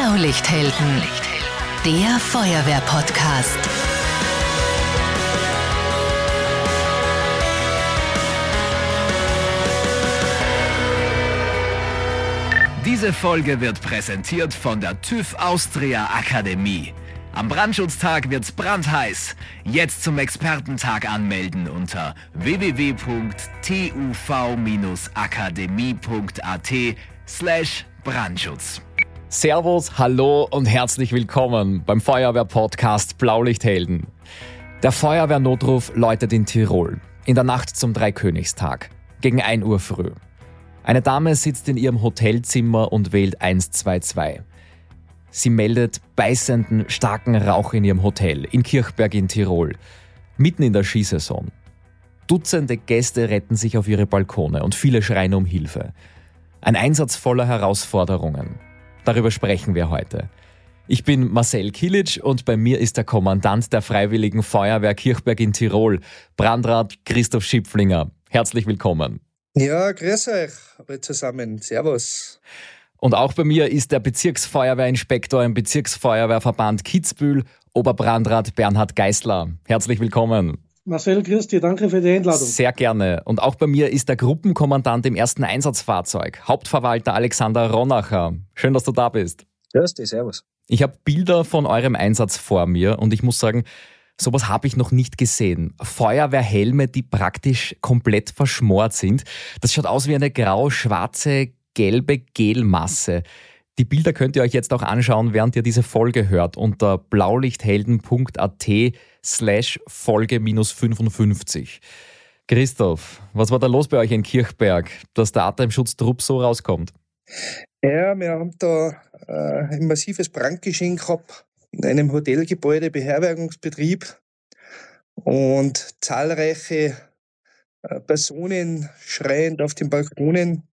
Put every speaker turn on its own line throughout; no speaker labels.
Blaulichthelden, der Feuerwehr-Podcast.
Diese Folge wird präsentiert von der TÜV Austria Akademie. Am Brandschutztag wird's brandheiß. Jetzt zum Expertentag anmelden unter www.tuv-akademie.at slash Brandschutz.
Servus, hallo und herzlich willkommen beim Feuerwehr-Podcast Blaulichthelden. Der Feuerwehrnotruf läutet in Tirol, in der Nacht zum Dreikönigstag, gegen 1 Uhr früh. Eine Dame sitzt in ihrem Hotelzimmer und wählt 122. Sie meldet beißenden, starken Rauch in ihrem Hotel in Kirchberg in Tirol, mitten in der Skisaison. Dutzende Gäste retten sich auf ihre Balkone und viele schreien um Hilfe. Ein Einsatz voller Herausforderungen. Darüber sprechen wir heute. Ich bin Marcel Kilic und bei mir ist der Kommandant der Freiwilligen Feuerwehr Kirchberg in Tirol, Brandrat Christoph Schipflinger. Herzlich willkommen.
Ja, grüß euch alle zusammen. Servus.
Und auch bei mir ist der Bezirksfeuerwehrinspektor im Bezirksfeuerwehrverband Kitzbühel, Oberbrandrat Bernhard Geißler. Herzlich willkommen.
Marcel, grüß dich, danke für die Einladung.
Sehr gerne. Und auch bei mir ist der Gruppenkommandant im ersten Einsatzfahrzeug, Hauptverwalter Alexander Ronacher. Schön, dass du da bist.
Grüß dich, servus.
Ich habe Bilder von eurem Einsatz vor mir und ich muss sagen, sowas habe ich noch nicht gesehen. Feuerwehrhelme, die praktisch komplett verschmort sind. Das schaut aus wie eine grau-schwarze, gelbe Gelmasse. Die Bilder könnt ihr euch jetzt auch anschauen, während ihr diese Folge hört, unter blaulichthelden.at slash Folge minus 55. Christoph, was war da los bei euch in Kirchberg, dass der Atemschutztrupp so rauskommt?
Ja, wir haben da äh, ein massives Brandgeschehen gehabt in einem Hotelgebäude, Beherbergungsbetrieb und zahlreiche äh, Personen schreiend auf den Balkonen.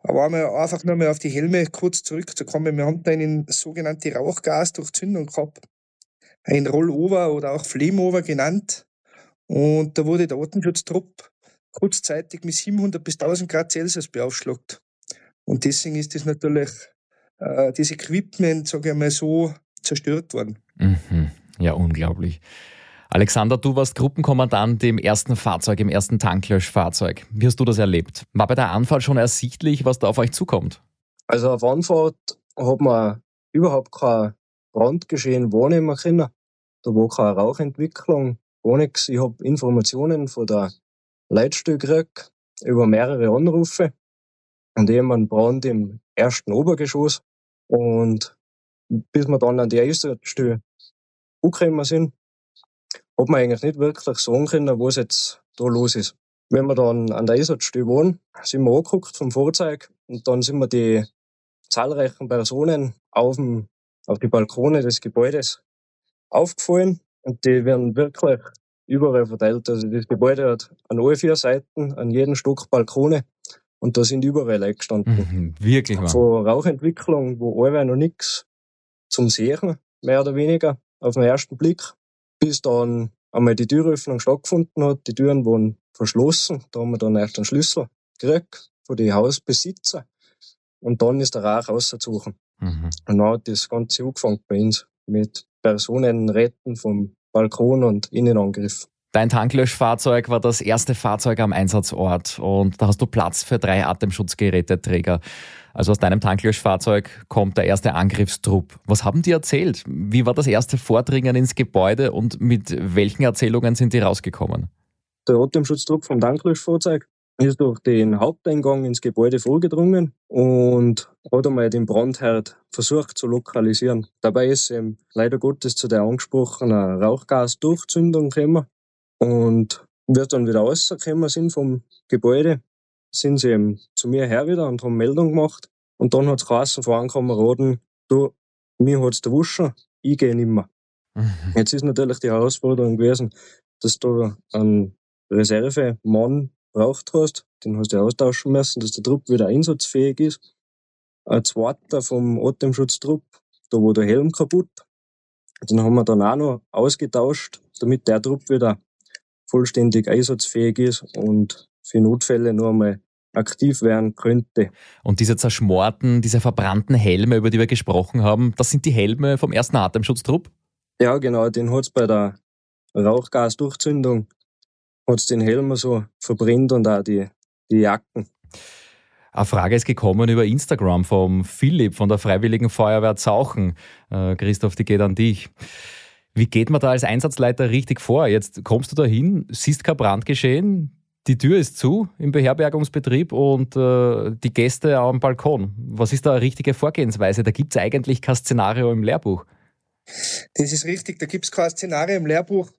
Aber einmal einfach nur mal auf die Helme kurz zurückzukommen. Wir haben da eine sogenannte Rauchgasdurchzündung gehabt. Ein Rollover oder auch Flameover genannt. Und da wurde der Atemschutztrupp kurzzeitig mit 700 bis 1000 Grad Celsius beaufschlagt. Und deswegen ist das natürlich, äh, das Equipment, sage ich mal so, zerstört worden.
Mhm. Ja, unglaublich. Alexander, du warst Gruppenkommandant im ersten Fahrzeug, im ersten Tanklöschfahrzeug. Wie hast du das erlebt? War bei der Anfahrt schon ersichtlich, was da auf euch zukommt?
Also auf Anfahrt hat man überhaupt kein Brandgeschehen wahrnehmen können. Da war keine Rauchentwicklung, gar nichts. Ich habe Informationen von der Leitstelle gekriegt über mehrere Anrufe und eben einen Brand im ersten Obergeschoss. Und bis wir dann an die Einsatzstelle angekommen sind, hat man eigentlich nicht wirklich sagen können, was jetzt da los ist. Wenn wir dann an der Einsatzstelle waren, sind wir angeguckt vom Fahrzeug und dann sind wir die zahlreichen Personen auf, dem, auf die Balkone des Gebäudes aufgefallen und die werden wirklich überall verteilt. Also das Gebäude hat an alle vier Seiten, an jedem Stock Balkone und da sind überall Leute gestanden.
Mhm, wirklich.
Von Rauchentwicklung, wo alle noch nichts zum Sehen, mehr oder weniger, auf den ersten Blick bis dann einmal die Türöffnung stattgefunden hat. Die Türen waren verschlossen. Da haben wir dann erst einen Schlüssel gekriegt von den Hausbesitzer. Und dann ist der Rauch rauszusuchen. Mhm. Und dann hat das Ganze angefangen bei uns mit Personen retten vom Balkon und Innenangriff.
Dein Tanklöschfahrzeug war das erste Fahrzeug am Einsatzort und da hast du Platz für drei Atemschutzgeräteträger. Also aus deinem Tanklöschfahrzeug kommt der erste Angriffstrupp. Was haben die erzählt? Wie war das erste Vordringen ins Gebäude und mit welchen Erzählungen sind die rausgekommen?
Der Atemschutztrupp vom Tanklöschfahrzeug ist durch den Haupteingang ins Gebäude vorgedrungen und hat einmal den Brandherd versucht zu lokalisieren. Dabei ist ihm leider Gottes zu der angesprochenen Rauchgasdurchzündung gekommen und wir dann wieder rausgekommen sind vom Gebäude, sind sie eben zu mir her wieder und haben Meldung gemacht. Und dann hat es geheißen von einem Kameraden, du, mir hat's der Wuschen, ich gehe nimmer. Mhm. Jetzt ist natürlich die Herausforderung gewesen, dass du einen Reservemann braucht hast, den hast du austauschen müssen, dass der Trupp wieder einsatzfähig ist. Ein zweiter vom Atemschutztrupp, da war der Helm kaputt. Den haben wir dann auch noch ausgetauscht, damit der Trupp wieder vollständig einsatzfähig ist und für Notfälle nur einmal aktiv werden könnte.
Und diese zerschmorten, diese verbrannten Helme, über die wir gesprochen haben, das sind die Helme vom ersten Atemschutztrupp?
Ja, genau, den hat's bei der Rauchgasdurchzündung hat's den Helm so verbrennt und auch die, die Jacken.
Eine Frage ist gekommen über Instagram vom Philipp von der Freiwilligen Feuerwehr Zauchen. Äh, Christoph, die geht an dich. Wie geht man da als Einsatzleiter richtig vor? Jetzt kommst du da hin, siehst kein Brandgeschehen, die Tür ist zu im Beherbergungsbetrieb und äh, die Gäste am Balkon. Was ist da eine richtige Vorgehensweise? Da gibt es eigentlich kein Szenario im Lehrbuch.
Das ist richtig, da gibt es kein Szenario im Lehrbuch.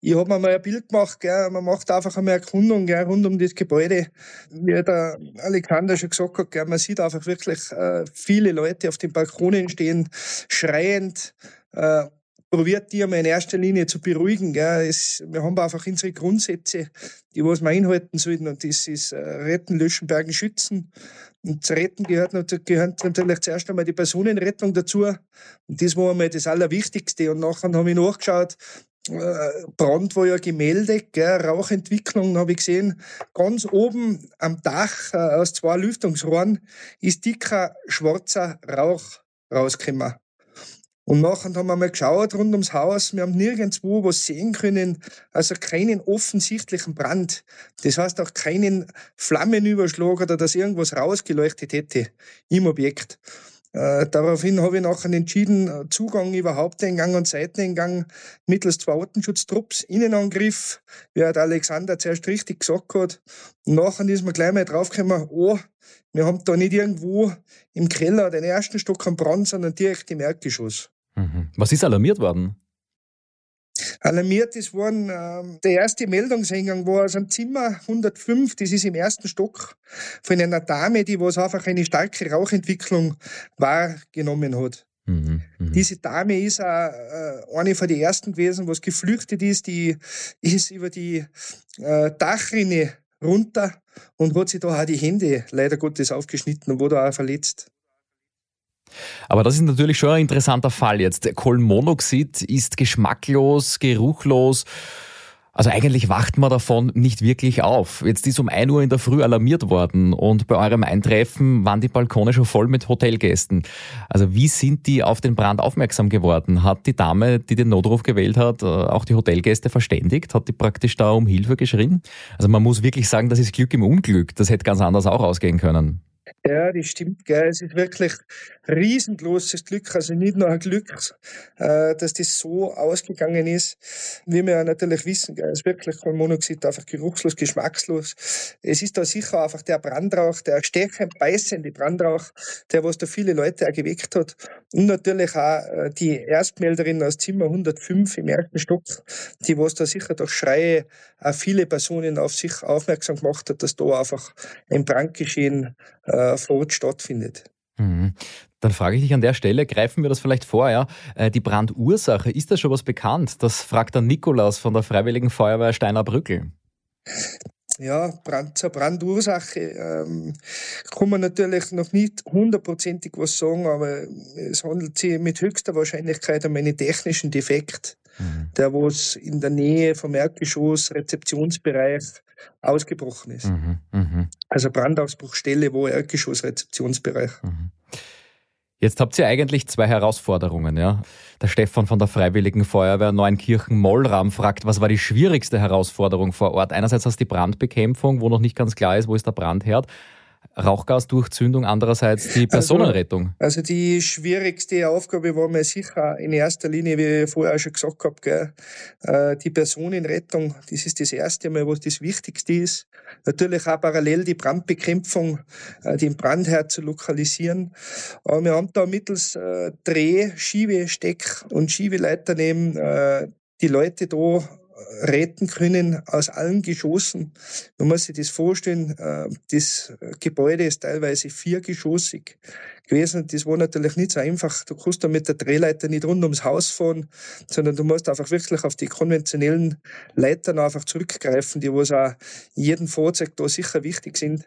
Ich habe mir mal ein Bild gemacht, gell. man macht einfach einmal eine Erkundung gell, rund um das Gebäude. Wie der Alexander schon gesagt hat, gell, man sieht einfach wirklich äh, viele Leute auf den Balkonen stehen, schreiend, äh, probiert die einmal in erster Linie zu beruhigen. Gell. Es, wir haben einfach unsere Grundsätze, die was wir einhalten sollten. Und das ist äh, Retten, Löschen, Bergen, Schützen. Und zu retten gehört, gehört natürlich zuerst einmal die Personenrettung dazu. Und das war einmal das Allerwichtigste. Und nachher habe ich nachgeschaut, äh, Brand war ja gemeldet, gell, Rauchentwicklung habe ich gesehen. Ganz oben am Dach äh, aus zwei Lüftungsrohren ist dicker schwarzer Rauch rausgekommen. Und nachher haben wir mal geschaut rund ums Haus. Wir haben nirgendwo was sehen können, also keinen offensichtlichen Brand. Das heißt auch keinen Flammenüberschlag oder dass irgendwas rausgeleuchtet hätte im Objekt. Äh, daraufhin habe ich nachher entschieden, äh, Zugang über Haupteingang und Seiteneingang mittels zwei Artenschutztrupps, Innenangriff, wie der Alexander zuerst richtig gesagt hat. Und nachher ist mir gleich mal draufgekommen, oh, wir haben da nicht irgendwo im Keller den ersten Stock am Brand, sondern direkt im Erdgeschoss.
Mhm. Was ist alarmiert worden?
Alarmiert ist worden, äh, der erste Meldungseingang war aus einem Zimmer 105, das ist im ersten Stock, von einer Dame, die was einfach eine starke Rauchentwicklung wahrgenommen hat. Mhm, mh. Diese Dame ist auch, äh, eine von den ersten gewesen, was geflüchtet ist, die ist über die äh, Dachrinne runter und hat sich da auch die Hände leider Gottes aufgeschnitten und wurde auch verletzt.
Aber das ist natürlich schon ein interessanter Fall jetzt. Kohlenmonoxid ist geschmacklos, geruchlos. Also eigentlich wacht man davon nicht wirklich auf. Jetzt ist um 1 Uhr in der Früh alarmiert worden und bei eurem Eintreffen waren die Balkone schon voll mit Hotelgästen. Also wie sind die auf den Brand aufmerksam geworden? Hat die Dame, die den Notruf gewählt hat, äh, auch die Hotelgäste verständigt? Hat die praktisch da um Hilfe geschrien? Also man muss wirklich sagen, das ist Glück im Unglück. Das hätte ganz anders auch ausgehen können.
Ja, das stimmt, gell. Es ist wirklich riesengroßes Glück, also nicht nur ein Glück, äh, dass das so ausgegangen ist, wie wir ja natürlich wissen, gell. Es ist wirklich Kohlenmonoxid einfach geruchslos, geschmackslos. Es ist da sicher einfach der Brandrauch, der stechend beißende Brandrauch, der was da viele Leute auch geweckt hat. Und natürlich auch äh, die Erstmelderin aus Zimmer 105 im ersten Stock, die was da sicher durch Schreie auch viele Personen auf sich aufmerksam gemacht hat, dass da einfach ein Brandgeschehen äh, vor Ort stattfindet.
Mhm. Dann frage ich dich an der Stelle, greifen wir das vielleicht vor, ja? Äh, die Brandursache, ist das schon was bekannt? Das fragt der Nikolaus von der Freiwilligen Feuerwehr Steiner Brückel.
Ja, Brand, zur Brandursache ähm, kann man natürlich noch nicht hundertprozentig was sagen, aber es handelt sich mit höchster Wahrscheinlichkeit um einen technischen Defekt, mhm. der was in der Nähe vom Erdgeschoss, Rezeptionsbereich ausgebrochen ist. Mhm. Mhm. Also Brandausbruchstelle, wo Erdgeschoss, Rezeptionsbereich. Mhm.
Jetzt habt ihr eigentlich zwei Herausforderungen, ja. Der Stefan von der Freiwilligen Feuerwehr Neunkirchen-Mollram fragt, was war die schwierigste Herausforderung vor Ort? Einerseits hast du die Brandbekämpfung, wo noch nicht ganz klar ist, wo ist der Brandherd. Rauchgasdurchzündung, andererseits die also, Personenrettung?
Also, also, die schwierigste Aufgabe war mir sicher in erster Linie, wie ich vorher schon gesagt habe, gell, äh, die Personenrettung. Das ist das erste Mal, was das Wichtigste ist. Natürlich auch parallel die Brandbekämpfung, äh, den Brandherd zu lokalisieren. Aber wir haben da mittels äh, Dreh, Schiebesteck und Schiebeleiter neben die Leute da retten können aus allen Geschossen. Man muss sich das vorstellen, äh, das Gebäude ist teilweise viergeschossig gewesen. Das war natürlich nicht so einfach. Du kannst da mit der Drehleiter nicht rund ums Haus fahren, sondern du musst einfach wirklich auf die konventionellen Leitern einfach zurückgreifen, die was auch jedem Fahrzeug da sicher wichtig sind,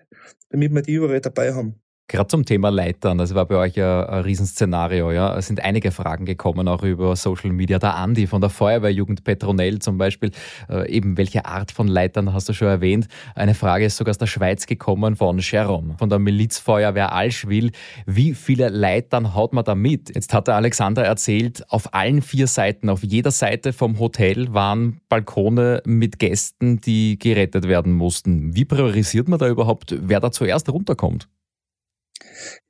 damit wir die überall dabei haben.
Gerade zum Thema Leitern, das war bei euch ja ein Riesenszenario. Ja? Es sind einige Fragen gekommen, auch über Social Media. Der Andi von der Feuerwehrjugend Petronell zum Beispiel, äh, eben welche Art von Leitern hast du schon erwähnt? Eine Frage ist sogar aus der Schweiz gekommen von Jerome, von der Milizfeuerwehr Alschwil. Wie viele Leitern haut man da mit? Jetzt hat der Alexander erzählt, auf allen vier Seiten, auf jeder Seite vom Hotel waren Balkone mit Gästen, die gerettet werden mussten. Wie priorisiert man da überhaupt, wer da zuerst runterkommt?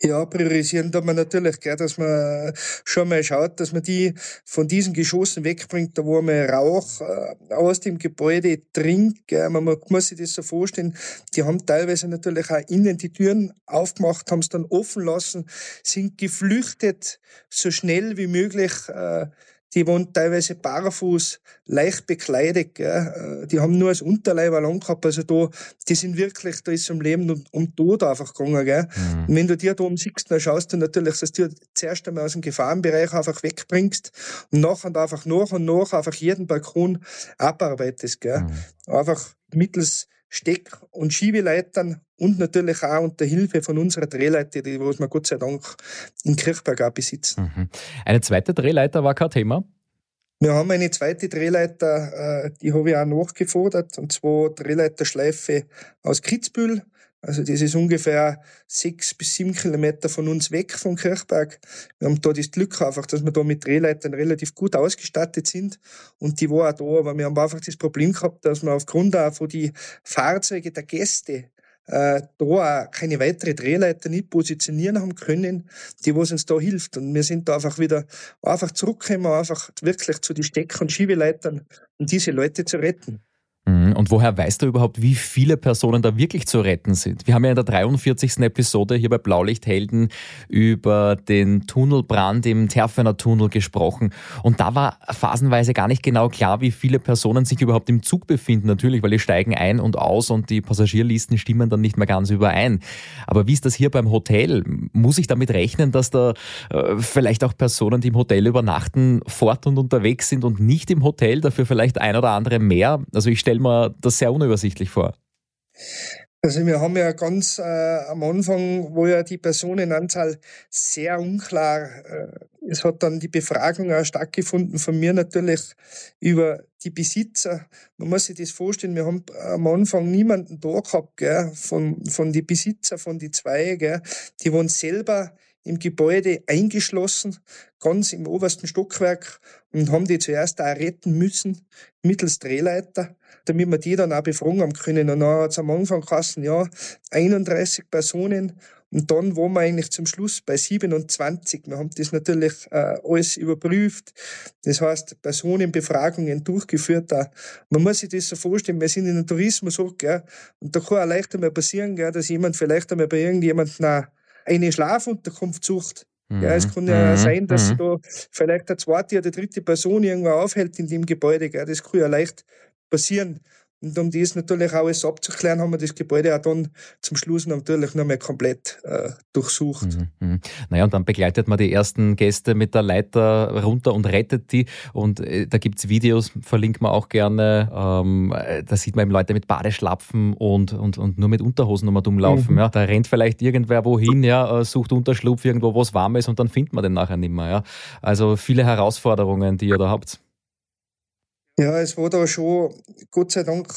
Ja, priorisieren da man natürlich, gell, dass man schon mal schaut, dass man die von diesen Geschossen wegbringt, da wo man Rauch äh, aus dem Gebäude dringt. Gell. Man muss sich das so vorstellen, die haben teilweise natürlich auch innen die Türen aufgemacht, haben es dann offen lassen, sind geflüchtet, so schnell wie möglich äh, die waren teilweise barfuß, leicht bekleidet, gell. Äh, die haben nur als Unterleib lang gehabt, also da, die sind wirklich, da ist um Leben und um Tod einfach gegangen, gell. Mhm. Und wenn du dir da um siehst, dann schaust du natürlich, dass du zuerst einmal aus dem Gefahrenbereich einfach wegbringst und nachher einfach nach und nach einfach jeden Balkon abarbeitest, gell. Mhm. Einfach mittels Steck- und Schiebeleitern und natürlich auch unter Hilfe von unserer Drehleiter, die wir Gott sei Dank in Kirchberg auch besitzen.
Mhm. Eine zweite Drehleiter war kein Thema?
Wir haben eine zweite Drehleiter, äh, die habe ich auch nachgefordert, und zwar Drehleiterschleife aus Kitzbühel. Also das ist ungefähr sechs bis sieben Kilometer von uns weg von Kirchberg. Wir haben da das Glück einfach, dass wir da mit Drehleitern relativ gut ausgestattet sind. Und die war auch da, aber wir haben einfach das Problem gehabt, dass wir aufgrund auch von die Fahrzeuge der Gäste äh, da auch keine weitere Drehleiter nicht positionieren haben können, die was uns da hilft. Und wir sind da einfach wieder einfach zurückgekommen, einfach wirklich zu den Steck- und Schiebeleitern, um diese Leute zu retten.
Mhm. Und woher weißt du überhaupt, wie viele Personen da wirklich zu retten sind? Wir haben ja in der 43. Episode hier bei Blaulichthelden über den Tunnelbrand im Terfener Tunnel gesprochen. Und da war phasenweise gar nicht genau klar, wie viele Personen sich überhaupt im Zug befinden. Natürlich, weil die steigen ein und aus und die Passagierlisten stimmen dann nicht mehr ganz überein. Aber wie ist das hier beim Hotel? Muss ich damit rechnen, dass da äh, vielleicht auch Personen, die im Hotel übernachten, fort und unterwegs sind und nicht im Hotel, dafür vielleicht ein oder andere mehr? Also ich stelle mir das sehr unübersichtlich vor.
Also wir haben ja ganz äh, am Anfang, wo ja die Personenanzahl sehr unklar, äh, es hat dann die Befragung auch stattgefunden von mir natürlich über die Besitzer. Man muss sich das vorstellen, wir haben am Anfang niemanden da gehabt, gell, von, von den Besitzer, von die zwei, gell, die waren selber im Gebäude eingeschlossen, ganz im obersten Stockwerk und haben die zuerst auch retten müssen, mittels Drehleiter damit wir die dann auch befragen haben können. Und dann hat es am Anfang geheißen, ja, 31 Personen. Und dann waren wir eigentlich zum Schluss bei 27. Wir haben das natürlich äh, alles überprüft. Das heißt, Personenbefragungen durchgeführt. Auch. Man muss sich das so vorstellen, wir sind in einem Tourismus auch, gell? und da kann auch leicht einmal passieren, gell, dass jemand vielleicht einmal bei irgendjemandem eine Schlafunterkunft sucht. Ja, es kann ja mhm. sein, dass mhm. da vielleicht eine zweite oder dritte Person irgendwo aufhält in dem Gebäude. Gell. Das kann ja leicht passieren. Und um das natürlich alles abzuklären, haben wir das Gebäude auch dann zum Schluss natürlich noch mal komplett äh, durchsucht. Mhm,
mh. Naja, und dann begleitet man die ersten Gäste mit der Leiter runter und rettet die. Und äh, da gibt's Videos, verlinkt man auch gerne. Ähm, äh, da sieht man eben Leute mit Badeschlapfen und, und, und nur mit Unterhosen um umlaufen. Mhm. Ja. Da rennt vielleicht irgendwer wohin, ja, äh, sucht Unterschlupf irgendwo, wo es warm ist und dann findet man den nachher nicht mehr. Ja. Also viele Herausforderungen, die ihr da habt.
Ja, es war da schon, Gott sei Dank,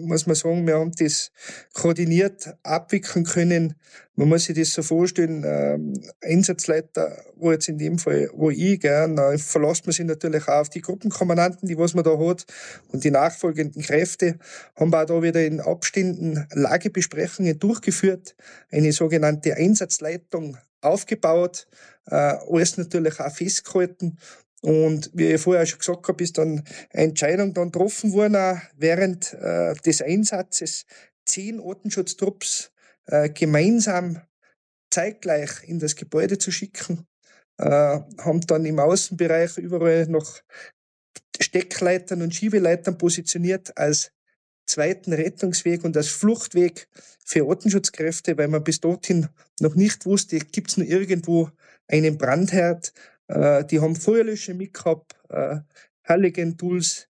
muss man sagen, wir haben das koordiniert abwickeln können. Man muss sich das so vorstellen, ähm, Einsatzleiter, wo jetzt in dem Fall, wo ich, gell, dann verlässt man sich natürlich auch auf die Gruppenkommandanten, die was man da hat, und die nachfolgenden Kräfte, haben wir auch da wieder in Abständen Lagebesprechungen durchgeführt, eine sogenannte Einsatzleitung aufgebaut, äh, alles natürlich auch festgehalten und wie ich vorher schon gesagt habe, ist dann eine Entscheidung dann getroffen worden, auch während äh, des Einsatzes zehn Ortenschutztrupps äh, gemeinsam zeitgleich in das Gebäude zu schicken, äh, haben dann im Außenbereich überall noch Steckleitern und Schiebeleitern positioniert als zweiten Rettungsweg und als Fluchtweg für Ortenschutzkräfte, weil man bis dorthin noch nicht wusste, gibt es noch irgendwo einen Brandherd, äh, die haben Feuerlöscher mitgehabt, äh, Halligen-Tools,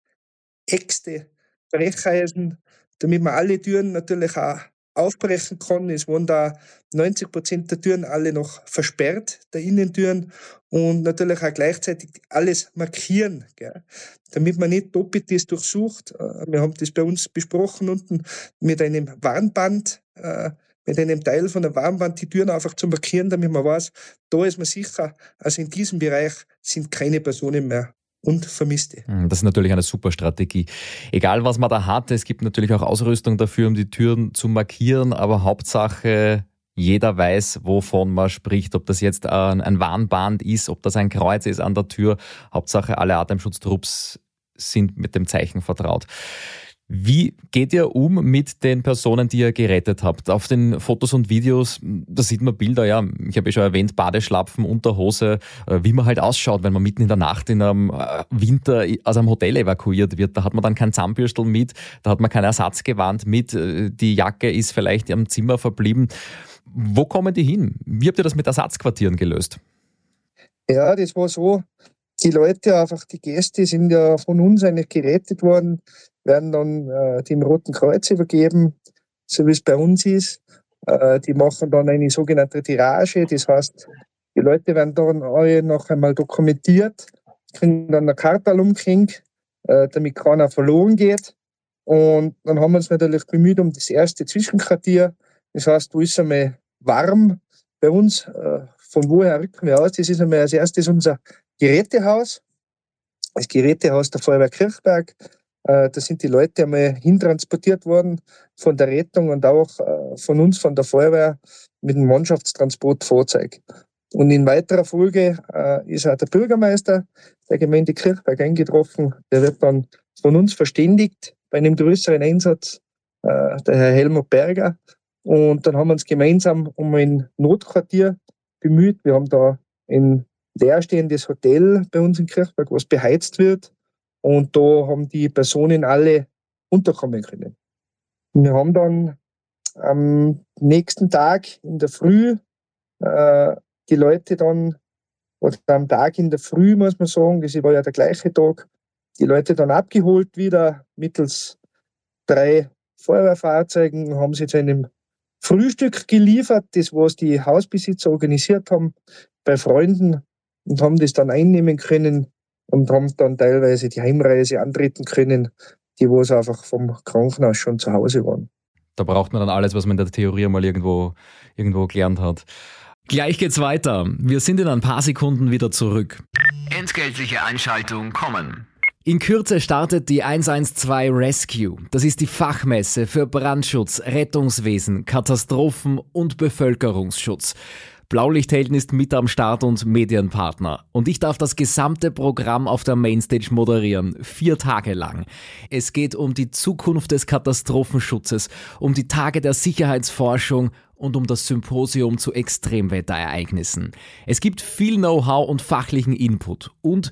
Äxte, Brecheisen, damit wir alle Türen natürlich auch aufbrechen kann. Es waren da 90 Prozent der Türen alle noch versperrt, der Innentüren, und natürlich auch gleichzeitig alles markieren, gell? damit man nicht doppelt das durchsucht. Äh, wir haben das bei uns besprochen unten mit einem Warnband, äh, mit einem Teil von der Warnband die Türen einfach zu markieren, damit man weiß, da ist man sicher, also in diesem Bereich sind keine Personen mehr und Vermisste.
Hm, das ist natürlich eine super Strategie. Egal, was man da hat, es gibt natürlich auch Ausrüstung dafür, um die Türen zu markieren, aber Hauptsache, jeder weiß, wovon man spricht, ob das jetzt ein Warnband ist, ob das ein Kreuz ist an der Tür. Hauptsache, alle Atemschutztrupps sind mit dem Zeichen vertraut. Wie geht ihr um mit den Personen, die ihr gerettet habt? Auf den Fotos und Videos, da sieht man Bilder, ja, ich habe ja schon erwähnt, Badeschlapfen, Unterhose, äh, wie man halt ausschaut, wenn man mitten in der Nacht in einem äh, Winter aus einem Hotel evakuiert wird. Da hat man dann kein Zahnbürstel mit, da hat man kein Ersatzgewand mit, äh, die Jacke ist vielleicht im Zimmer verblieben. Wo kommen die hin? Wie habt ihr das mit Ersatzquartieren gelöst?
Ja, das war so. Die Leute, einfach die Gäste sind ja von uns eigentlich gerettet worden werden dann äh, dem Roten Kreuz übergeben, so wie es bei uns ist. Äh, die machen dann eine sogenannte Tirage, das heißt, die Leute werden dann alle noch einmal dokumentiert, kriegen dann eine Karte umgehängt, äh, damit keiner verloren geht. Und dann haben wir uns natürlich bemüht um das erste Zwischenquartier. Das heißt, wo ist einmal warm bei uns. Äh, von woher rücken wir aus? Das ist einmal als erstes unser Gerätehaus. Das Gerätehaus der Feuerwehr Kirchberg. Äh, da sind die Leute einmal hintransportiert worden von der Rettung und auch äh, von uns, von der Feuerwehr, mit dem Mannschaftstransportfahrzeug. Und in weiterer Folge äh, ist auch der Bürgermeister der Gemeinde Kirchberg eingetroffen. Der wird dann von uns verständigt bei einem größeren Einsatz, der Herr Helmut Berger. Und dann haben wir uns gemeinsam um ein Notquartier bemüht. Wir haben da ein leerstehendes Hotel bei uns in Kirchberg, was beheizt wird. Und da haben die Personen alle unterkommen können. Wir haben dann am nächsten Tag in der Früh äh, die Leute dann, oder am Tag in der Früh, muss man sagen, das war ja der gleiche Tag, die Leute dann abgeholt wieder mittels drei Feuerwehrfahrzeugen, haben sie zu einem Frühstück geliefert, das was die Hausbesitzer organisiert haben, bei Freunden und haben das dann einnehmen können und haben dann teilweise die Heimreise antreten können, die wo es einfach vom Krankenhaus schon zu Hause waren.
Da braucht man dann alles, was man in der Theorie mal irgendwo, irgendwo gelernt hat. Gleich geht's weiter. Wir sind in ein paar Sekunden wieder zurück.
Entgeltliche Einschaltung kommen.
In Kürze startet die 112 Rescue. Das ist die Fachmesse für Brandschutz, Rettungswesen, Katastrophen und Bevölkerungsschutz. Blaulichthelden ist mit am Start und Medienpartner. Und ich darf das gesamte Programm auf der Mainstage moderieren. Vier Tage lang. Es geht um die Zukunft des Katastrophenschutzes, um die Tage der Sicherheitsforschung und um das Symposium zu Extremwetterereignissen. Es gibt viel Know-how und fachlichen Input und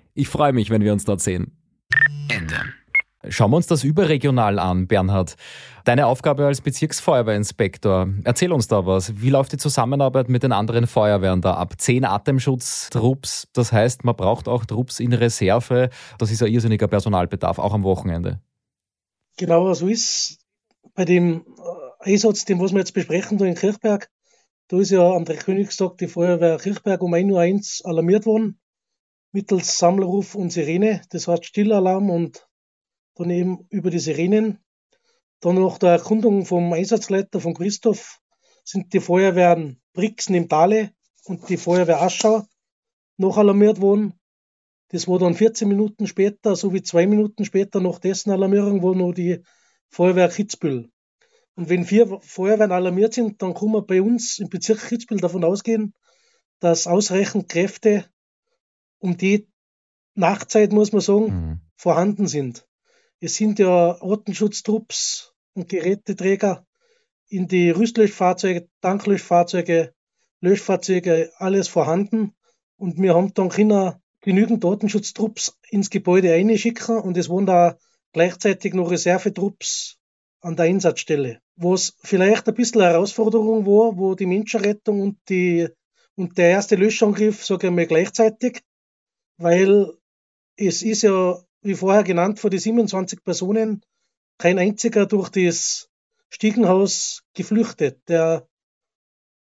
Ich freue mich, wenn wir uns dort sehen.
Ende.
Schauen wir uns das überregional an, Bernhard. Deine Aufgabe als Bezirksfeuerwehrinspektor. Erzähl uns da was. Wie läuft die Zusammenarbeit mit den anderen Feuerwehren da ab? Zehn Atemschutztrupps, das heißt, man braucht auch Trupps in Reserve. Das ist ein irrsinniger Personalbedarf, auch am Wochenende.
Genau so ist bei dem äh, Einsatz, den was wir jetzt besprechen, da in Kirchberg. Da ist ja am Königstag die Feuerwehr Kirchberg um 1.01 Uhr alarmiert worden mittels Sammlerruf und Sirene, das heißt Stillalarm und daneben über die Sirenen. Dann nach der Erkundung vom Einsatzleiter von Christoph sind die Feuerwehren Brixen im Tale und die Feuerwehr Aschau noch alarmiert worden. Das war dann 14 Minuten später, sowie zwei Minuten später nach dessen Alarmierung war noch die Feuerwehr Kitzbühel. Und wenn vier Feuerwehren alarmiert sind, dann kann man bei uns im Bezirk Kitzbühel davon ausgehen, dass ausreichend Kräfte um die Nachtzeit, muss man sagen, mhm. vorhanden sind. Es sind ja Artenschutztrupps und Geräteträger in die Rüstlöschfahrzeuge, Tanklöschfahrzeuge, Löschfahrzeuge, alles vorhanden. Und wir haben dann können genügend Datenschutztrupps ins Gebäude einschicken und es waren da gleichzeitig noch Reservetrupps an der Einsatzstelle. Was vielleicht ein bisschen eine Herausforderung war, wo die Menschenrettung und die und der erste Löschangriff, sage ich mal, gleichzeitig, weil es ist ja, wie vorher genannt, vor die 27 Personen kein einziger durch das Stiegenhaus geflüchtet. Der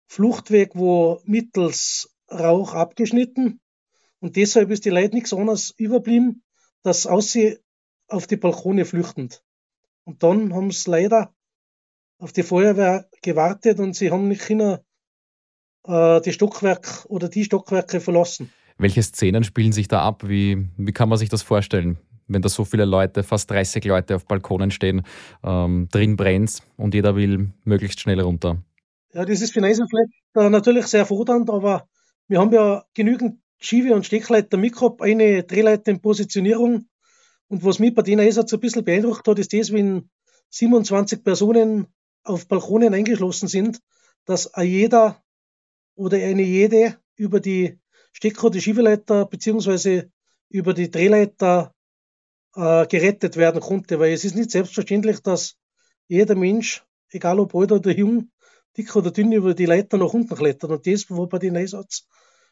Fluchtweg war mittels Rauch abgeschnitten und deshalb ist die Leute nichts anderes überblieben, dass aus sie auf die Balkone flüchtend. Und dann haben sie leider auf die Feuerwehr gewartet und sie haben nicht können, äh, die Stockwerk oder die Stockwerke verlassen.
Welche Szenen spielen sich da ab? Wie, wie kann man sich das vorstellen? Wenn da so viele Leute, fast 30 Leute auf Balkonen stehen, ähm, drin brennt und jeder will möglichst schnell runter.
Ja, das ist für vielleicht äh, natürlich sehr fordernd, aber wir haben ja genügend Schiebe- und Steckleiter mitgehabt, eine Drehleiter in Positionierung. Und was mich bei den Einsatz ein bisschen beeindruckt hat, ist das, wenn 27 Personen auf Balkonen eingeschlossen sind, dass jeder oder eine jede über die Stecker- oder Schiebeleiter beziehungsweise über die Drehleiter äh, gerettet werden konnte, weil es ist nicht selbstverständlich, dass jeder Mensch, egal ob alt oder jung, dick oder dünn, über die Leiter nach unten klettert. Und das war bei den Einsatz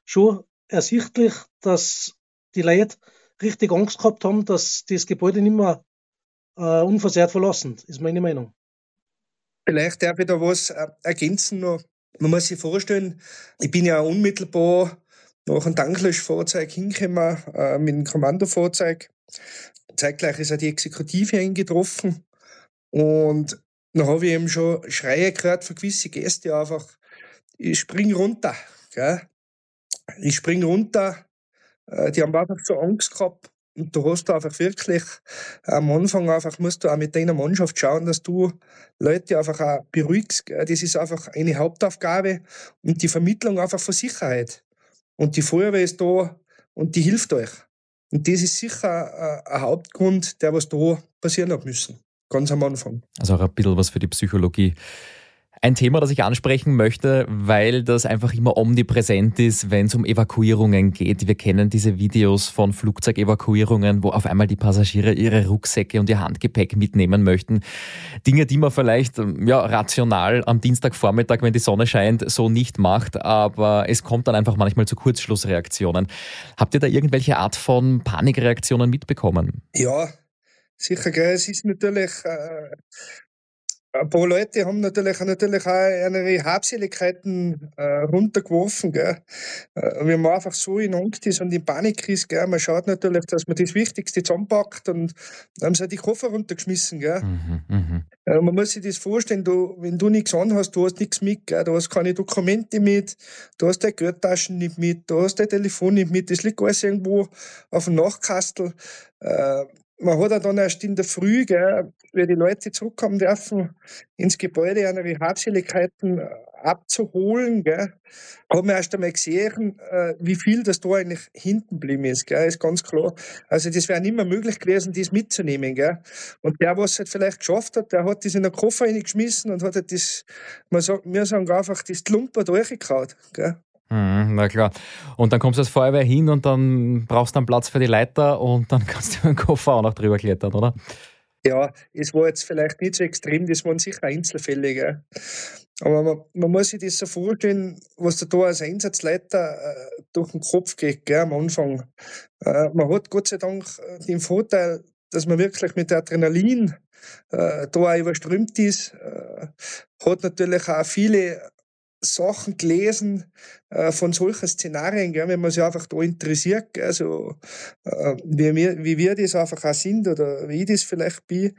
schon ersichtlich, dass die Leute richtig Angst gehabt haben, dass das Gebäude nicht mehr äh, unversehrt verlassen, ist meine Meinung.
Vielleicht darf ich da was äh, ergänzen noch. Man muss sich vorstellen, ich bin ja unmittelbar nach einem Tanklöschfahrzeug hingekommen, äh, mit einem Kommandofahrzeug. Zeitgleich ist auch die Exekutive eingetroffen. Und dann habe ich eben schon Schreie gehört von gewissen Gästen einfach, ich spring runter. Gell? Ich spring runter. Äh, die haben einfach so Angst gehabt. Und du hast einfach wirklich am Anfang einfach musst du auch mit deiner Mannschaft schauen, dass du Leute einfach auch beruhigst. Das ist einfach eine Hauptaufgabe und die Vermittlung einfach von Sicherheit. Und die Feuerwehr ist da und die hilft euch. Und das ist sicher ein Hauptgrund, der was da passieren hat müssen. Ganz am Anfang.
Also auch ein bisschen was für die Psychologie. Ein Thema, das ich ansprechen möchte, weil das einfach immer omnipräsent ist, wenn es um Evakuierungen geht. Wir kennen diese Videos von Flugzeugevakuierungen, wo auf einmal die Passagiere ihre Rucksäcke und ihr Handgepäck mitnehmen möchten. Dinge, die man vielleicht ja, rational am Dienstagvormittag, wenn die Sonne scheint, so nicht macht, aber es kommt dann einfach manchmal zu Kurzschlussreaktionen. Habt ihr da irgendwelche Art von Panikreaktionen mitbekommen?
Ja, sicher. Gell? Es ist natürlich äh, ein paar Leute haben natürlich, natürlich auch ihre Habseligkeiten äh, runtergeworfen. Gell. Äh, wenn man einfach so in Angst ist und in Panik ist, gell, man schaut natürlich, dass man das Wichtigste zusammenpackt und dann haben sie die Koffer runtergeschmissen. Gell. Mhm, mh. äh, man muss sich das vorstellen, du, wenn du nichts anhast, du hast nichts mit, gell, du hast keine Dokumente mit, du hast deine Geldtaschen nicht mit, du hast dein Telefon nicht mit, das liegt alles irgendwo auf dem Nachkastel. Äh, man hat ja dann erst in der Früh, gell, wie die Leute zurückkommen dürfen, ins Gebäude ihre Habseligkeiten äh, abzuholen, gell, haben wir erst einmal gesehen, äh, wie viel das da eigentlich hinten geblieben ist, gell, ist ganz klar. Also das wäre nicht mehr möglich gewesen, das mitzunehmen, gell. Und der, was es halt vielleicht geschafft hat, der hat das in den Koffer reingeschmissen und hat halt das, man sagt, wir sagen einfach, das Klumper durchgekaut, gell.
Mhm, na klar. Und dann kommst du als Feuerwehr hin und dann brauchst du einen Platz für die Leiter und dann kannst du den Koffer auch noch drüber klettern, oder?
Ja, es war jetzt vielleicht nicht so extrem, das waren sicher Einzelfälle. Gell? Aber man, man, muss sich das so vorstellen, was da als Einsatzleiter äh, durch den Kopf geht gell, am Anfang. Äh, man hat Gott sei Dank äh, den Vorteil, dass man wirklich mit Adrenalin äh, da auch überströmt ist. Äh, hat natürlich auch viele Sachen gelesen äh, von solchen Szenarien, gell, wenn man sich einfach da interessiert, gell, so, äh, wie, wir, wie wir das einfach auch sind oder wie ich das vielleicht bin.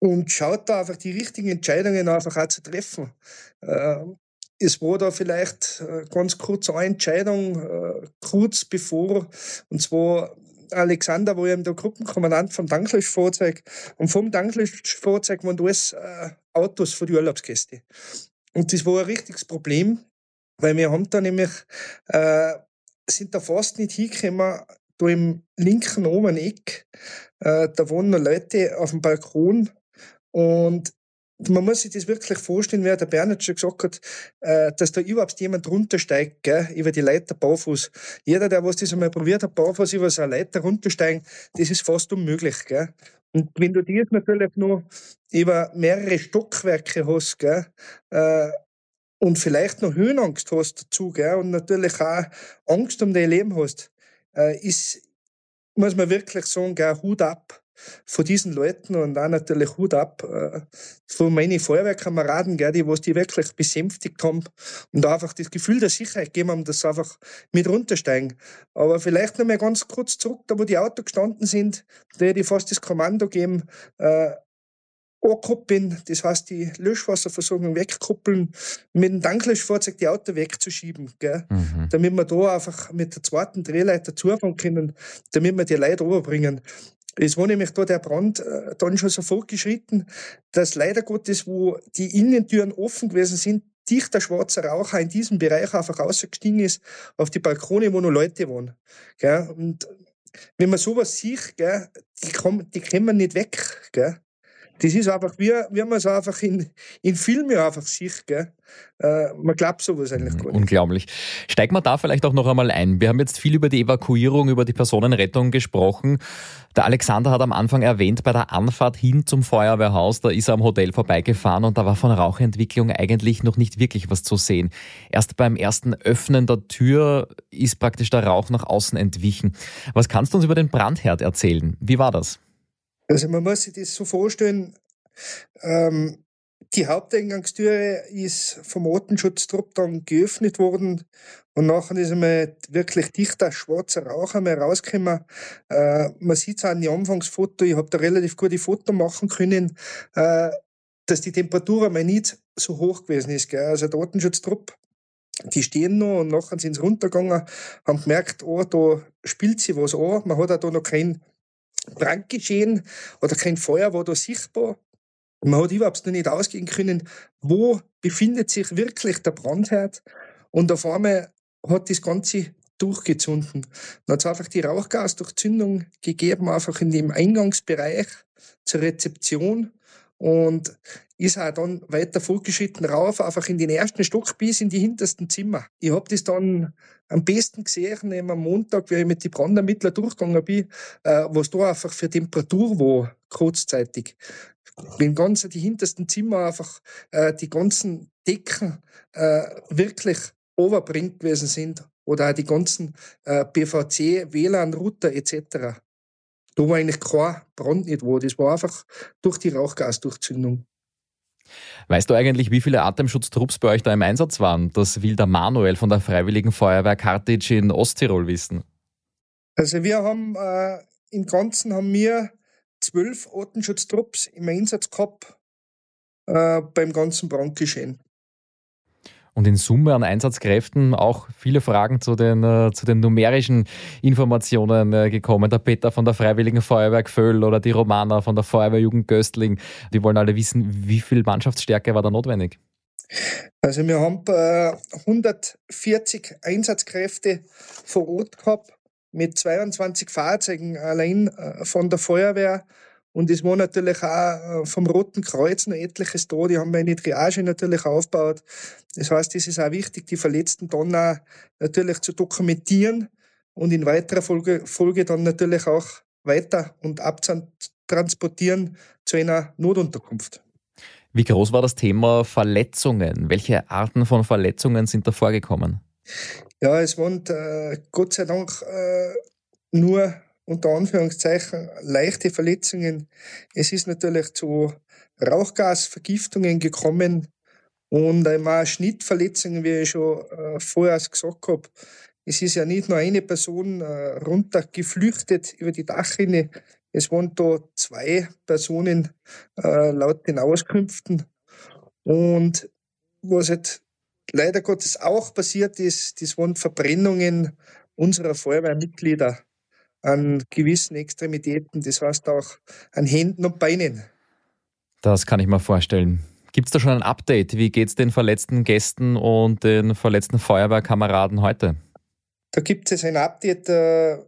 Und schaut da einfach die richtigen Entscheidungen einfach auch zu treffen. Äh, es war da vielleicht äh, ganz kurz eine Entscheidung, äh, kurz bevor, und zwar Alexander war eben der Gruppenkommandant vom Tanklöschfahrzeug. Und vom Tanklöschfahrzeug waren alles äh, Autos für die Urlaubsgäste. Und das war ein richtiges Problem, weil wir haben da nämlich, äh, sind da fast nicht hingekommen, da im linken oben Eck, äh, da wohnen noch Leute auf dem Balkon. Und man muss sich das wirklich vorstellen, wie der Bernhard schon gesagt hat, äh, dass da überhaupt jemand runtersteigt, gell, über die Leiter barfuß. Jeder, der was das einmal probiert hat, barfuß über so eine Leiter runtersteigen, das ist fast unmöglich, gell. Und wenn du das natürlich noch über mehrere Stockwerke hast, gell, äh, und vielleicht noch Höhenangst hast dazu, gell, und natürlich auch Angst um dein Leben hast, äh, ist, muss man wirklich sagen, gell, Hut ab von diesen Leuten und auch natürlich Hut ab äh, von meinen Feuerwehrkameraden, gell, die was die wirklich besänftigt haben und einfach das Gefühl der Sicherheit gegeben haben, dass sie einfach mit runtersteigen. Aber vielleicht noch mal ganz kurz zurück, da wo die Autos gestanden sind, da hätte ich fast das Kommando geben, äh, angekoppelt bin, das heißt die Löschwasserversorgung wegkuppeln, mit dem Tanklöschfahrzeug die Autos wegzuschieben, gell? Mhm. damit wir da einfach mit der zweiten Drehleiter zufahren können, damit wir die Leute rüberbringen. Es war nämlich da der Brand äh, dann schon so fortgeschritten, dass leider Gottes, wo die Innentüren offen gewesen sind, dichter schwarzer Rauch in diesem Bereich einfach rausgestiegen ist auf die Balkone, wo noch Leute waren. Gell? Und wenn man sowas sieht, gell, die, kommen, die kommen nicht weg. Gell? Das ist einfach, wie, wie man es einfach in, in Filmen einfach sieht. Gell? Äh, man glaubt sowas eigentlich gar
nicht. Unglaublich. Steigen wir da vielleicht auch noch einmal ein. Wir haben jetzt viel über die Evakuierung, über die Personenrettung gesprochen. Der Alexander hat am Anfang erwähnt, bei der Anfahrt hin zum Feuerwehrhaus, da ist er am Hotel vorbeigefahren und da war von Rauchentwicklung eigentlich noch nicht wirklich was zu sehen. Erst beim ersten Öffnen der Tür ist praktisch der Rauch nach außen entwichen. Was kannst du uns über den Brandherd erzählen? Wie war das?
Also man muss sich das so vorstellen, ähm, die Haupteingangstüre ist vom Artenschutztrupp dann geöffnet worden und nachher ist einmal wirklich dichter schwarzer Rauch einmal rausgekommen. Äh, man sieht es auch in den Anfangsfoto, ich habe da relativ gute Foto machen können, äh, dass die Temperatur einmal nicht so hoch gewesen ist. Gell? Also der Artenschutztrupp, die stehen noch und nachher sind sie runtergegangen, haben gemerkt, oh, da spielt sie was an. Man hat auch da noch kein Brandgeschehen oder kein Feuer war da sichtbar. Man hat überhaupt noch nicht ausgehen können, wo befindet sich wirklich der Brandherd. Und auf einmal hat das Ganze durchgezunden. Dann hat es einfach die Rauchgasdurchzündung gegeben, einfach in dem Eingangsbereich zur Rezeption und ist auch dann weiter fortgeschritten rauf, einfach in den ersten Stock bis in die hintersten Zimmer. Ich habe das dann am besten gesehen am Montag, wie ich mit den Brandermittlern durchgegangen bin, äh, was da einfach für Temperatur war, kurzzeitig. Wenn ganz die hintersten Zimmer einfach äh, die ganzen Decken äh, wirklich overbringt gewesen sind oder auch die ganzen PVC, WLAN-Router etc. Da war eigentlich kein Brand nicht wo. Das war einfach durch die Rauchgasdurchzündung.
Weißt du eigentlich, wie viele Atemschutztrupps bei euch da im Einsatz waren? Das will der Manuel von der Freiwilligen Feuerwehr Kartic in Osttirol wissen.
Also wir haben äh, im Ganzen haben wir zwölf Atemschutztrupps im Einsatz gehabt äh, beim ganzen Brandgeschehen
und in Summe an Einsatzkräften auch viele Fragen zu den, äh, zu den numerischen Informationen äh, gekommen. Der Peter von der Freiwilligen Feuerwehr Gföll oder die Romana von der Feuerwehrjugend Göstling. Die wollen alle wissen, wie viel Mannschaftsstärke war da notwendig?
Also wir haben äh, 140 Einsatzkräfte vor Ort gehabt mit 22 Fahrzeugen allein äh, von der Feuerwehr und es war natürlich auch äh, vom Roten Kreuz noch etliches da. Die haben wir eine Triage natürlich aufgebaut. Das heißt, es ist auch wichtig, die Verletzten dann auch natürlich zu dokumentieren und in weiterer Folge, Folge dann natürlich auch weiter und abtransportieren zu einer Notunterkunft.
Wie groß war das Thema Verletzungen? Welche Arten von Verletzungen sind da vorgekommen?
Ja, es waren äh, Gott sei Dank äh, nur unter Anführungszeichen leichte Verletzungen. Es ist natürlich zu Rauchgasvergiftungen gekommen und einmal Schnittverletzungen, wie ich schon äh, vorher gesagt habe. Es ist ja nicht nur eine Person äh, runtergeflüchtet über die Dachrinne. Es waren da zwei Personen äh, laut den Auskünften. Und was halt leider Gottes auch passiert ist, das waren Verbrennungen unserer Feuerwehrmitglieder an gewissen Extremitäten, das heißt auch an Händen und Beinen.
Das kann ich mir vorstellen. Gibt es da schon ein Update? Wie geht es den verletzten Gästen und den verletzten Feuerwehrkameraden heute?
Da gibt es ein Update. Äh,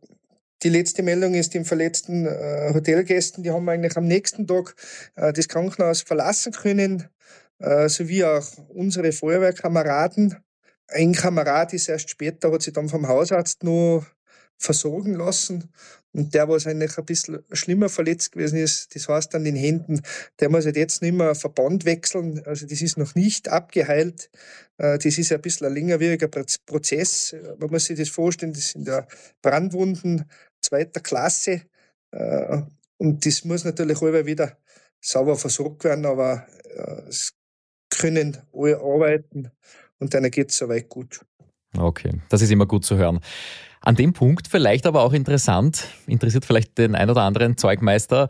die letzte Meldung ist den verletzten äh, Hotelgästen, die haben eigentlich am nächsten Tag äh, das Krankenhaus verlassen können, sowie auch unsere Feuerwehrkameraden. Ein Kamerad ist erst später, hat sich dann vom Hausarzt nur versorgen lassen. Und der, was eigentlich ein bisschen schlimmer verletzt gewesen ist, das heißt an den Händen, der muss halt jetzt nicht mehr Verband wechseln. Also das ist noch nicht abgeheilt. Äh, das ist ein bisschen ein längerwieriger Prozess. Man muss sich das vorstellen, das sind ja Brandwunden zweiter Klasse. Äh, und das muss natürlich alle wieder sauber versorgt werden, aber äh, es können alle arbeiten und dann geht es soweit gut.
Okay, das ist immer gut zu hören. An dem Punkt vielleicht aber auch interessant, interessiert vielleicht den ein oder anderen Zeugmeister.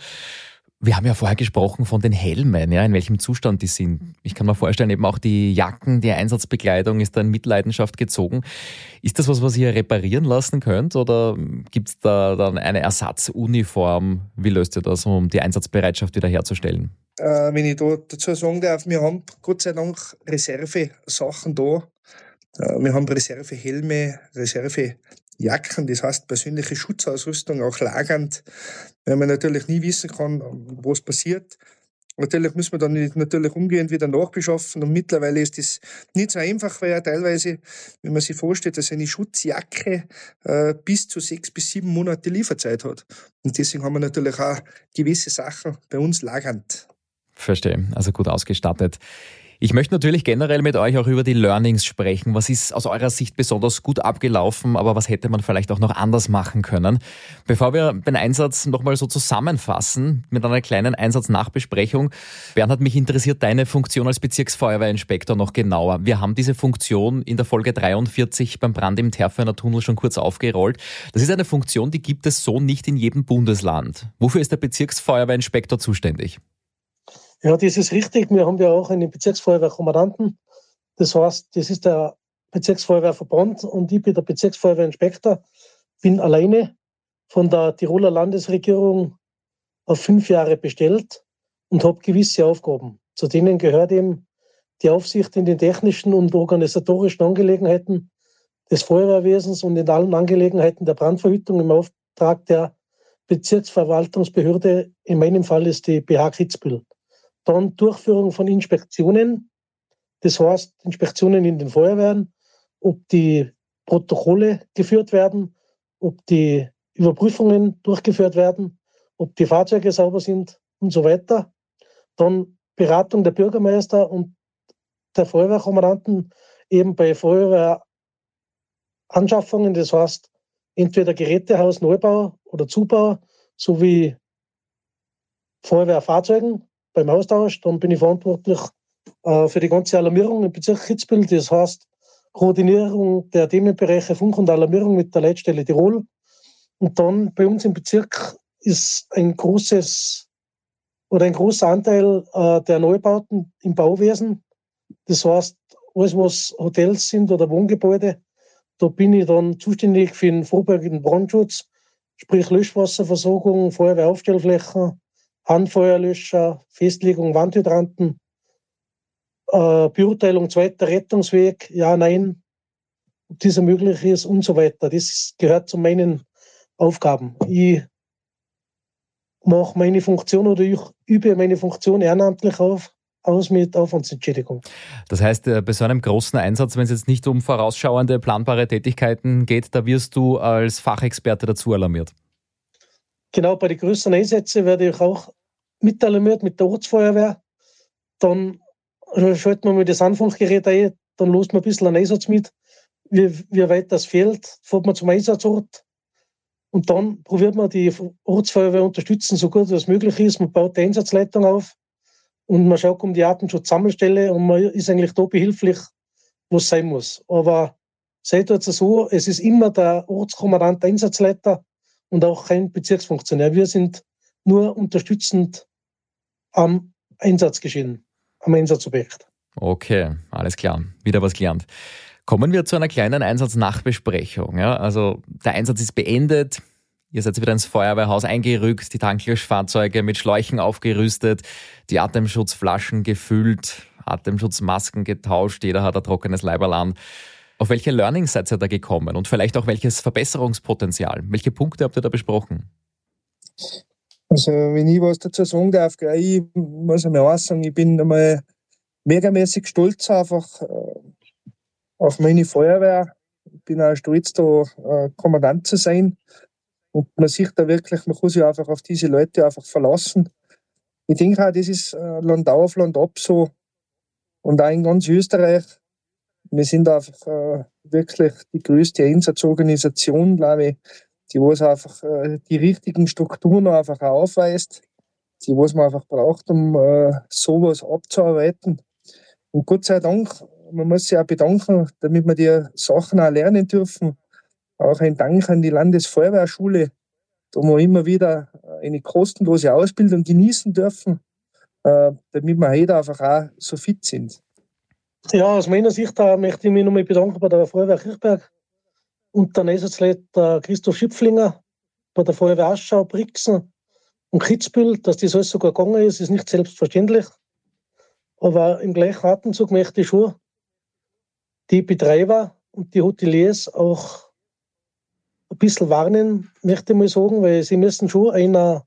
Wir haben ja vorher gesprochen von den Helmen, ja, in welchem Zustand die sind. Ich kann mir vorstellen, eben auch die Jacken, die Einsatzbekleidung ist da in Mitleidenschaft gezogen. Ist das was, was ihr reparieren lassen könnt oder gibt es da dann eine Ersatzuniform? Wie löst ihr das, um die Einsatzbereitschaft wiederherzustellen?
Äh, wenn ich da dazu sagen darf, wir haben Gott sei Dank Reservesachen da. Äh, wir haben Reservehelme, Reserve Jacken, das heißt persönliche Schutzausrüstung, auch lagernd, weil man natürlich nie wissen kann, was passiert. Natürlich muss man dann natürlich umgehend wieder nachbeschaffen und mittlerweile ist das nicht so einfach, weil ja teilweise, wenn man sich vorstellt, dass eine Schutzjacke äh, bis zu sechs bis sieben Monate Lieferzeit hat. Und deswegen haben wir natürlich auch gewisse Sachen bei uns lagernd.
Verstehe, also gut ausgestattet. Ich möchte natürlich generell mit euch auch über die Learnings sprechen. Was ist aus eurer Sicht besonders gut abgelaufen, aber was hätte man vielleicht auch noch anders machen können? Bevor wir den Einsatz nochmal so zusammenfassen mit einer kleinen Einsatznachbesprechung. Bernhard, mich interessiert deine Funktion als Bezirksfeuerwehrinspektor noch genauer. Wir haben diese Funktion in der Folge 43 beim Brand im Terfener Tunnel schon kurz aufgerollt. Das ist eine Funktion, die gibt es so nicht in jedem Bundesland. Wofür ist der Bezirksfeuerwehrinspektor zuständig?
Ja, das ist richtig. Wir haben ja auch einen Bezirksfeuerwehrkommandanten. Das heißt, das ist der Bezirksfeuerwehrverband und ich bin der Bezirksfeuerwehrinspektor. Bin alleine von der Tiroler Landesregierung auf fünf Jahre bestellt und habe gewisse Aufgaben. Zu denen gehört eben die Aufsicht in den technischen und organisatorischen Angelegenheiten des Feuerwehrwesens und in allen Angelegenheiten der Brandverhütung im Auftrag der Bezirksverwaltungsbehörde. In meinem Fall ist die BH Kitzbühel. Dann Durchführung von Inspektionen, das heißt Inspektionen in den Feuerwehren, ob die Protokolle geführt werden, ob die Überprüfungen durchgeführt werden, ob die Fahrzeuge sauber sind und so weiter. Dann Beratung der Bürgermeister und der Feuerwehrkommandanten eben bei Feuerwehranschaffungen, das heißt entweder Gerätehaus, Neubau oder Zubau sowie Feuerwehrfahrzeugen beim Austausch. Dann bin ich verantwortlich äh, für die ganze Alarmierung im Bezirk Kitzbühel. Das heißt, Koordinierung der Themenbereiche Funk und Alarmierung mit der Leitstelle Tirol. Und dann bei uns im Bezirk ist ein großes oder ein großer Anteil äh, der Neubauten im Bauwesen. Das heißt, alles, was Hotels sind oder Wohngebäude, da bin ich dann zuständig für den vorbeugenden Brandschutz, sprich Löschwasserversorgung, Feuerwehraufstellflächen, Handfeuerlöscher, Festlegung Wandhydranten, äh, Beurteilung zweiter Rettungsweg, ja, nein, ob dieser möglich ist und so weiter. Das gehört zu meinen Aufgaben. Ich mache meine Funktion oder ich übe meine Funktion ehrenamtlich auf, aus mit Aufwandsentschädigung.
Das heißt, äh, bei so einem großen Einsatz, wenn es jetzt nicht um vorausschauende, planbare Tätigkeiten geht, da wirst du als Fachexperte dazu alarmiert.
Genau, bei den größeren Einsätzen werde ich auch mitalarmiert mit der Ortsfeuerwehr. Dann schalten wir mal das Anfangsgerät ein, dann lost man ein bisschen einen Einsatz mit, wie, wie weit das fehlt, fährt man zum Einsatzort und dann probiert man die Ortsfeuerwehr unterstützen, so gut es möglich ist. Man baut die Einsatzleitung auf und man schaut um die Artenschutzsammelstelle und man ist eigentlich da behilflich, wo es sein muss. Aber seid es so, es ist immer der Ortskommandant der Einsatzleiter, und auch kein Bezirksfunktionär. Wir sind nur unterstützend am Einsatzgeschehen, am Einsatzobjekt.
Okay, alles klar. Wieder was gelernt. Kommen wir zu einer kleinen Einsatznachbesprechung. Ja, also der Einsatz ist beendet. Ihr seid wieder ins Feuerwehrhaus eingerückt, die Tanklöschfahrzeuge mit Schläuchen aufgerüstet, die Atemschutzflaschen gefüllt, Atemschutzmasken getauscht, jeder hat ein trockenes Leiberl an. Auf welche Learnings seid ihr da gekommen und vielleicht auch welches Verbesserungspotenzial? Welche Punkte habt ihr da besprochen?
Also, wenn ich was dazu sagen darf, ich muss einmal auch sagen, ich bin einmal megamäßig stolz einfach äh, auf meine Feuerwehr. Ich bin auch stolz, da äh, Kommandant zu sein. Und man sieht da wirklich, man kann sich einfach auf diese Leute einfach verlassen. Ich denke auch, das ist äh, Land auf, Land ab so. Und auch in ganz Österreich. Wir sind einfach äh, wirklich die größte Einsatzorganisation, glaube ich, die was einfach äh, die richtigen Strukturen einfach aufweist, die was man einfach braucht, um äh, sowas abzuarbeiten. Und Gott sei Dank, man muss sich auch bedanken, damit wir die Sachen auch lernen dürfen. Auch ein Dank an die Landesfeuerwehrschule, da wir immer wieder eine kostenlose Ausbildung genießen dürfen, äh, damit wir heute einfach auch so fit sind.
Ja, aus meiner Sicht da möchte ich mich nochmal bedanken bei der Feuerwehr Kirchberg und dann Einsatzleiter Christoph Schipflinger, bei der Feuerwehr Aschau, Brixen und Kitzbühel, dass das alles sogar gegangen ist, ist nicht selbstverständlich. Aber im gleichen Atemzug möchte ich schon die Betreiber und die Hoteliers auch ein bisschen warnen, möchte ich mal sagen, weil sie müssen schon einer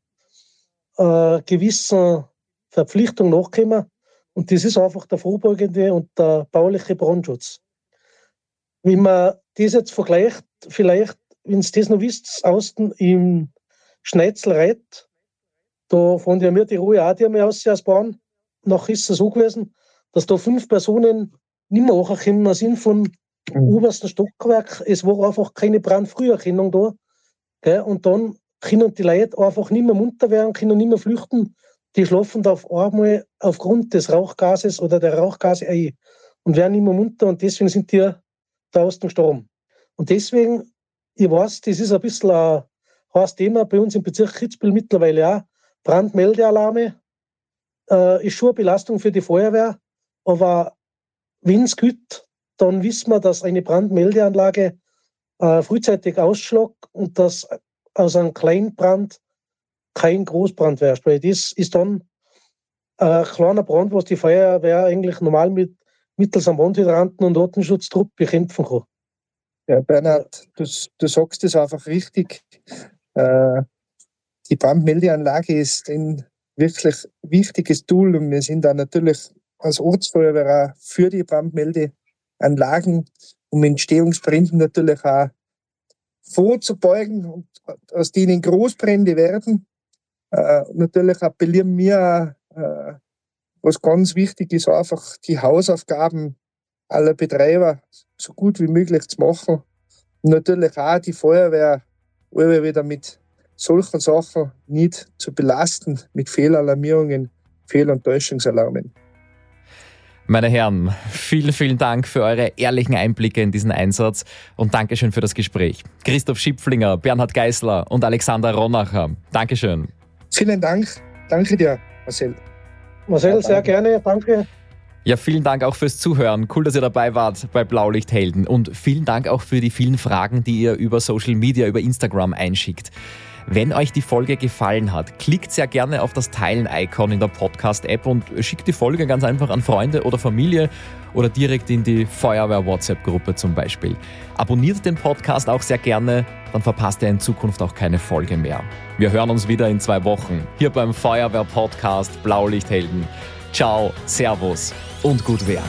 äh, gewissen Verpflichtung nachkommen. Und das ist einfach der vorbeugende und der bauliche Brandschutz. Wenn man das jetzt vergleicht, vielleicht, wenn ihr das noch wisst, außen im Schneizelreit, da von der mir die Ruhe auch die haben aus Bahn, noch ist es so gewesen, dass da fünf Personen nicht mehr angekommen sind von mhm. obersten Stockwerk. Es war einfach keine Brandfrüherkennung da. Gell? Und dann können die Leute einfach nicht mehr munter werden, können nicht mehr flüchten. Die schlafen da auf einmal aufgrund des Rauchgases oder der Rauchgase ein und werden mehr munter und deswegen sind die da aus dem gestorben. Und deswegen, ich weiß, das ist ein bisschen ein heißes Thema bei uns im Bezirk Kitzbühel mittlerweile auch. Brandmeldealarme, äh, ist schon eine Belastung für die Feuerwehr, aber wenn es geht, dann wissen wir, dass eine Brandmeldeanlage äh, frühzeitig ausschlägt und dass aus einem Kleinbrand kein Großbrand wird, weil das ist dann ein kleiner Brand, was die Feuerwehr eigentlich normal mit mittels einem Brandhydranten und Artenschutztrupp bekämpfen kann.
Ja, Bernhard, du, du sagst es einfach richtig. Äh, die Brandmeldeanlage ist ein wirklich wichtiges Tool und wir sind da natürlich als Ortsfeuerwehr auch für die Brandmeldeanlagen, um Entstehungsbränden natürlich auch vorzubeugen und aus denen Großbrände werden. Äh, natürlich appellieren wir, äh, was ganz wichtig ist, einfach die Hausaufgaben aller Betreiber so gut wie möglich zu machen. Und natürlich auch die Feuerwehr immer wieder mit solchen Sachen nicht zu belasten mit Fehlalarmierungen, Fehl- und Täuschungsalarmen.
Meine Herren, vielen, vielen Dank für eure ehrlichen Einblicke in diesen Einsatz und Dankeschön für das Gespräch. Christoph Schipflinger, Bernhard Geißler und Alexander Ronacher. Dankeschön.
Vielen Dank. Danke dir, Marcel.
Marcel, sehr gerne. Danke.
Ja, vielen Dank auch fürs Zuhören. Cool, dass ihr dabei wart bei Blaulichthelden. Und vielen Dank auch für die vielen Fragen, die ihr über Social Media, über Instagram einschickt. Wenn euch die Folge gefallen hat, klickt sehr gerne auf das Teilen-Icon in der Podcast-App und schickt die Folge ganz einfach an Freunde oder Familie oder direkt in die Feuerwehr-WhatsApp-Gruppe zum Beispiel. Abonniert den Podcast auch sehr gerne, dann verpasst ihr in Zukunft auch keine Folge mehr. Wir hören uns wieder in zwei Wochen hier beim Feuerwehr-Podcast Blaulichthelden. Ciao, Servus und gut Wehr.